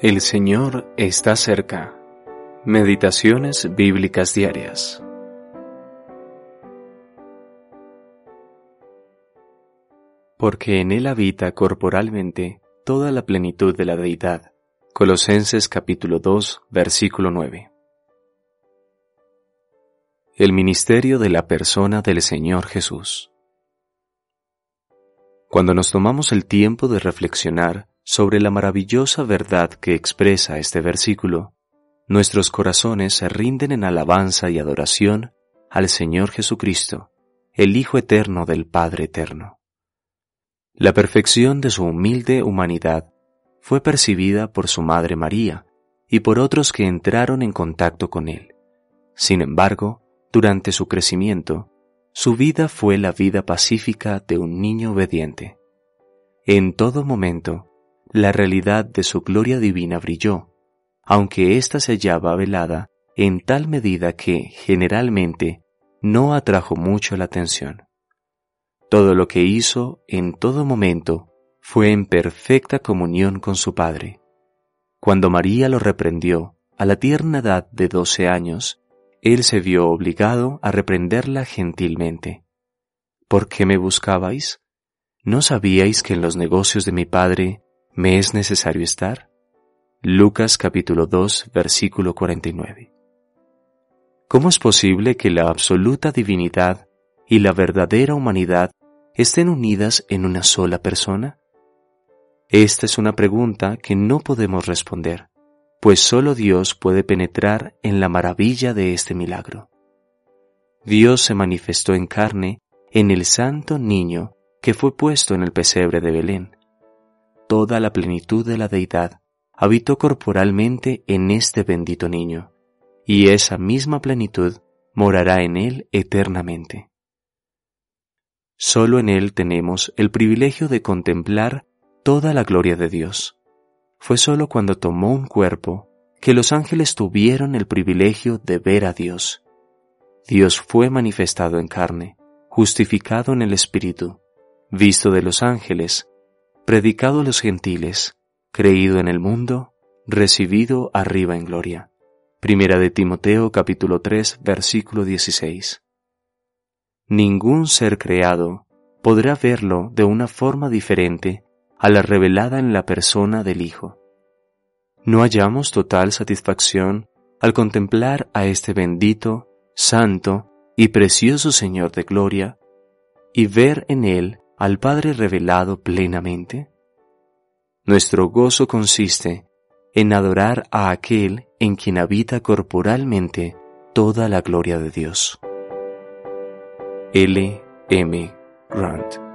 El Señor está cerca. Meditaciones bíblicas diarias. Porque en Él habita corporalmente toda la plenitud de la deidad. Colosenses capítulo 2, versículo 9. El ministerio de la persona del Señor Jesús. Cuando nos tomamos el tiempo de reflexionar sobre la maravillosa verdad que expresa este versículo, nuestros corazones se rinden en alabanza y adoración al Señor Jesucristo, el Hijo eterno del Padre eterno. La perfección de su humilde humanidad fue percibida por su Madre María y por otros que entraron en contacto con él. Sin embargo, durante su crecimiento, su vida fue la vida pacífica de un niño obediente. En todo momento, la realidad de su gloria divina brilló, aunque ésta se hallaba velada en tal medida que, generalmente, no atrajo mucho la atención. Todo lo que hizo en todo momento fue en perfecta comunión con su Padre. Cuando María lo reprendió a la tierna edad de doce años, él se vio obligado a reprenderla gentilmente. ¿Por qué me buscabais? ¿No sabíais que en los negocios de mi Padre me es necesario estar? Lucas capítulo 2 versículo 49. ¿Cómo es posible que la absoluta divinidad y la verdadera humanidad estén unidas en una sola persona? Esta es una pregunta que no podemos responder pues solo Dios puede penetrar en la maravilla de este milagro. Dios se manifestó en carne en el santo niño que fue puesto en el pesebre de Belén. Toda la plenitud de la deidad habitó corporalmente en este bendito niño, y esa misma plenitud morará en él eternamente. Solo en él tenemos el privilegio de contemplar toda la gloria de Dios fue sólo cuando tomó un cuerpo que los ángeles tuvieron el privilegio de ver a Dios. Dios fue manifestado en carne, justificado en el Espíritu, visto de los ángeles, predicado a los gentiles, creído en el mundo, recibido arriba en gloria. Primera de Timoteo capítulo 3 versículo 16. Ningún ser creado podrá verlo de una forma diferente a la revelada en la persona del Hijo. No hallamos total satisfacción al contemplar a este bendito, santo y precioso Señor de gloria y ver en Él al Padre revelado plenamente? Nuestro gozo consiste en adorar a aquel en quien habita corporalmente toda la gloria de Dios. L. M. Grant